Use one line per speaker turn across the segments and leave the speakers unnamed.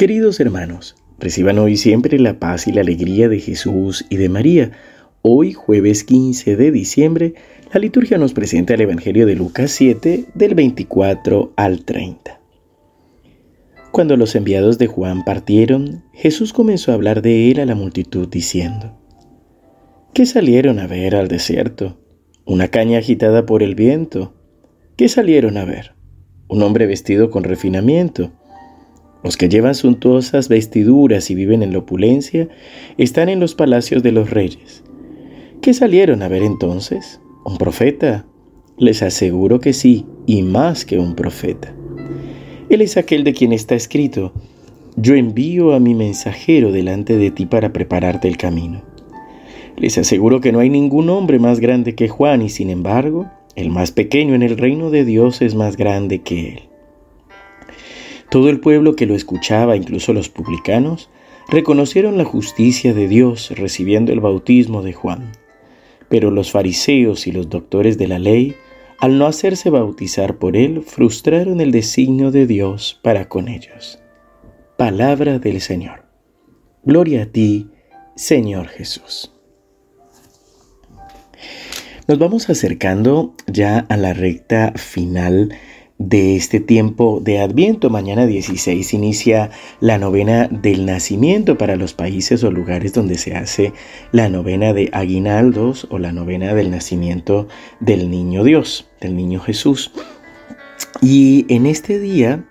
Queridos hermanos, reciban hoy siempre la paz y la alegría de Jesús y de María. Hoy, jueves 15 de diciembre, la liturgia nos presenta el Evangelio de Lucas 7, del 24 al 30. Cuando los enviados de Juan partieron, Jesús comenzó a hablar de él a la multitud diciendo, ¿Qué salieron a ver al desierto? ¿Una caña agitada por el viento? ¿Qué salieron a ver? ¿Un hombre vestido con refinamiento? Los que llevan suntuosas vestiduras y viven en la opulencia están en los palacios de los reyes. ¿Qué salieron a ver entonces? ¿Un profeta? Les aseguro que sí, y más que un profeta. Él es aquel de quien está escrito, yo envío a mi mensajero delante de ti para prepararte el camino. Les aseguro que no hay ningún hombre más grande que Juan y sin embargo, el más pequeño en el reino de Dios es más grande que él. Todo el pueblo que lo escuchaba, incluso los publicanos, reconocieron la justicia de Dios recibiendo el bautismo de Juan. Pero los fariseos y los doctores de la ley, al no hacerse bautizar por él, frustraron el designio de Dios para con ellos. Palabra del Señor. Gloria a ti, Señor Jesús. Nos vamos acercando ya a la recta final de este tiempo de Adviento. Mañana 16 inicia la novena del nacimiento para los países o lugares donde se hace la novena de aguinaldos o la novena del nacimiento del niño Dios, del niño Jesús. Y en este día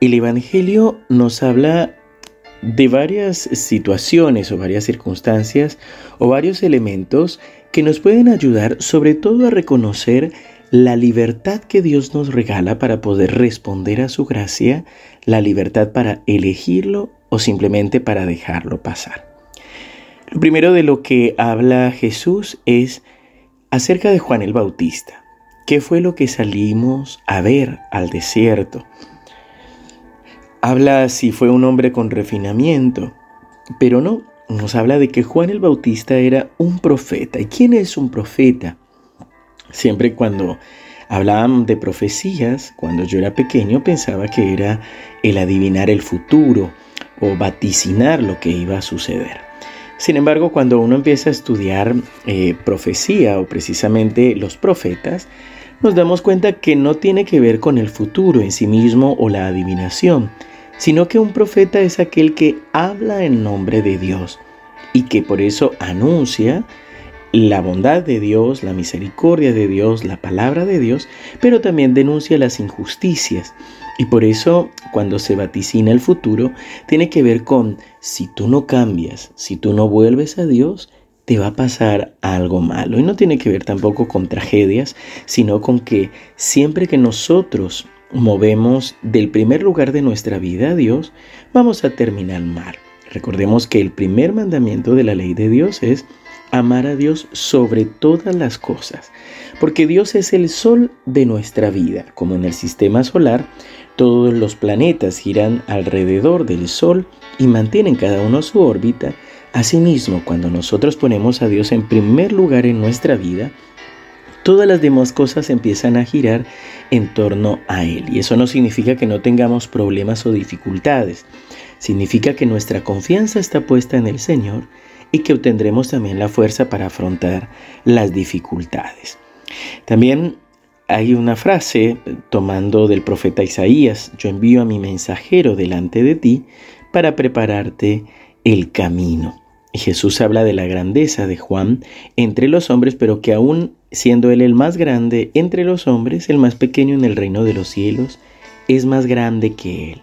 el Evangelio nos habla de varias situaciones o varias circunstancias o varios elementos que nos pueden ayudar sobre todo a reconocer la libertad que Dios nos regala para poder responder a su gracia, la libertad para elegirlo o simplemente para dejarlo pasar. Lo primero de lo que habla Jesús es acerca de Juan el Bautista. ¿Qué fue lo que salimos a ver al desierto? Habla si fue un hombre con refinamiento, pero no, nos habla de que Juan el Bautista era un profeta. ¿Y quién es un profeta? Siempre cuando hablaban de profecías, cuando yo era pequeño pensaba que era el adivinar el futuro o vaticinar lo que iba a suceder. Sin embargo, cuando uno empieza a estudiar eh, profecía o precisamente los profetas, nos damos cuenta que no tiene que ver con el futuro en sí mismo o la adivinación, sino que un profeta es aquel que habla en nombre de Dios y que por eso anuncia la bondad de Dios, la misericordia de Dios, la palabra de Dios, pero también denuncia las injusticias. Y por eso cuando se vaticina el futuro, tiene que ver con si tú no cambias, si tú no vuelves a Dios, te va a pasar algo malo. Y no tiene que ver tampoco con tragedias, sino con que siempre que nosotros movemos del primer lugar de nuestra vida a Dios, vamos a terminar mal. Recordemos que el primer mandamiento de la ley de Dios es amar a Dios sobre todas las cosas, porque Dios es el sol de nuestra vida, como en el sistema solar, todos los planetas giran alrededor del sol y mantienen cada uno su órbita. Asimismo, cuando nosotros ponemos a Dios en primer lugar en nuestra vida, todas las demás cosas empiezan a girar en torno a Él. Y eso no significa que no tengamos problemas o dificultades. Significa que nuestra confianza está puesta en el Señor y que obtendremos también la fuerza para afrontar las dificultades. También hay una frase tomando del profeta Isaías, yo envío a mi mensajero delante de ti para prepararte el camino. Jesús habla de la grandeza de Juan entre los hombres, pero que aún siendo él el más grande entre los hombres, el más pequeño en el reino de los cielos, es más grande que él.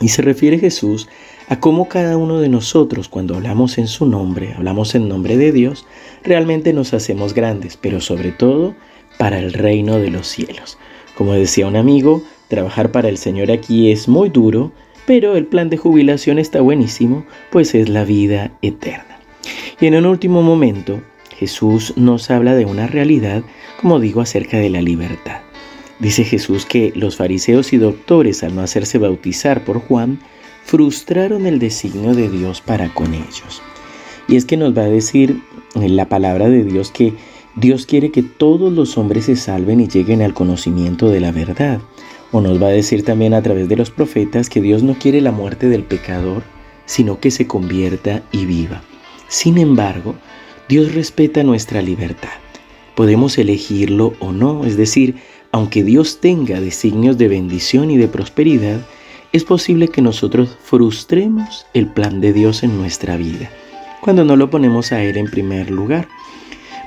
Y se refiere Jesús a cómo cada uno de nosotros, cuando hablamos en su nombre, hablamos en nombre de Dios, realmente nos hacemos grandes, pero sobre todo para el reino de los cielos. Como decía un amigo, trabajar para el Señor aquí es muy duro, pero el plan de jubilación está buenísimo, pues es la vida eterna. Y en un último momento, Jesús nos habla de una realidad, como digo, acerca de la libertad. Dice Jesús que los fariseos y doctores, al no hacerse bautizar por Juan, frustraron el designio de Dios para con ellos. Y es que nos va a decir en la palabra de Dios que Dios quiere que todos los hombres se salven y lleguen al conocimiento de la verdad. O nos va a decir también a través de los profetas que Dios no quiere la muerte del pecador, sino que se convierta y viva. Sin embargo, Dios respeta nuestra libertad. Podemos elegirlo o no, es decir, aunque Dios tenga designios de bendición y de prosperidad, es posible que nosotros frustremos el plan de Dios en nuestra vida, cuando no lo ponemos a Él en primer lugar.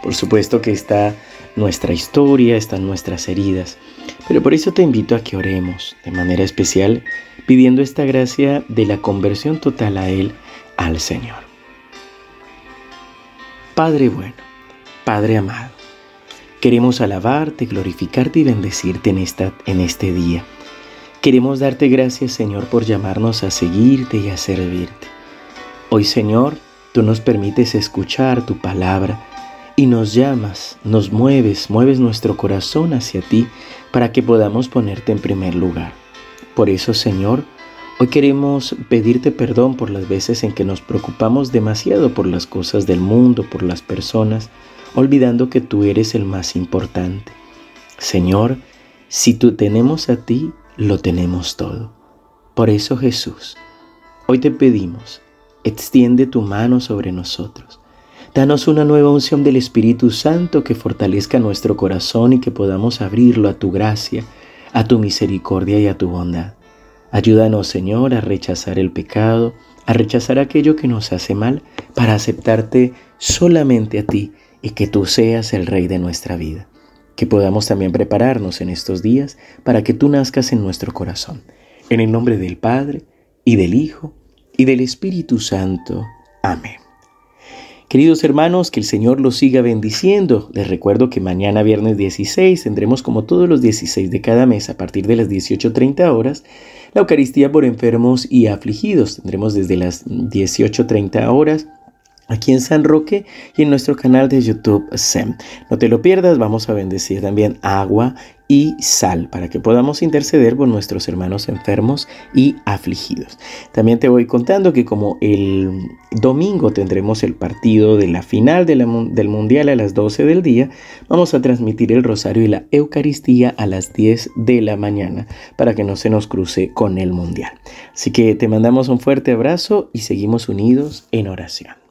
Por supuesto que está nuestra historia, están nuestras heridas, pero por eso te invito a que oremos de manera especial pidiendo esta gracia de la conversión total a Él, al Señor. Padre bueno, Padre amado, queremos alabarte, glorificarte y bendecirte en, esta, en este día. Queremos darte gracias, Señor, por llamarnos a seguirte y a servirte. Hoy, Señor, tú nos permites escuchar tu palabra y nos llamas, nos mueves, mueves nuestro corazón hacia ti para que podamos ponerte en primer lugar. Por eso, Señor, Hoy queremos pedirte perdón por las veces en que nos preocupamos demasiado por las cosas del mundo, por las personas, olvidando que tú eres el más importante. Señor, si tú tenemos a ti, lo tenemos todo. Por eso Jesús, hoy te pedimos, extiende tu mano sobre nosotros. Danos una nueva unción del Espíritu Santo que fortalezca nuestro corazón y que podamos abrirlo a tu gracia, a tu misericordia y a tu bondad. Ayúdanos, Señor, a rechazar el pecado, a rechazar aquello que nos hace mal, para aceptarte solamente a ti y que tú seas el Rey de nuestra vida. Que podamos también prepararnos en estos días para que tú nazcas en nuestro corazón. En el nombre del Padre, y del Hijo, y del Espíritu Santo. Amén. Queridos hermanos, que el Señor los siga bendiciendo. Les recuerdo que mañana viernes 16 tendremos como todos los 16 de cada mes a partir de las 18.30 horas la Eucaristía por enfermos y afligidos. Tendremos desde las 18.30 horas aquí en San Roque y en nuestro canal de YouTube SEM. No te lo pierdas, vamos a bendecir también agua y sal para que podamos interceder por nuestros hermanos enfermos y afligidos. También te voy contando que como el domingo tendremos el partido de la final del Mundial a las 12 del día, vamos a transmitir el rosario y la Eucaristía a las 10 de la mañana para que no se nos cruce con el Mundial. Así que te mandamos un fuerte abrazo y seguimos unidos en oración.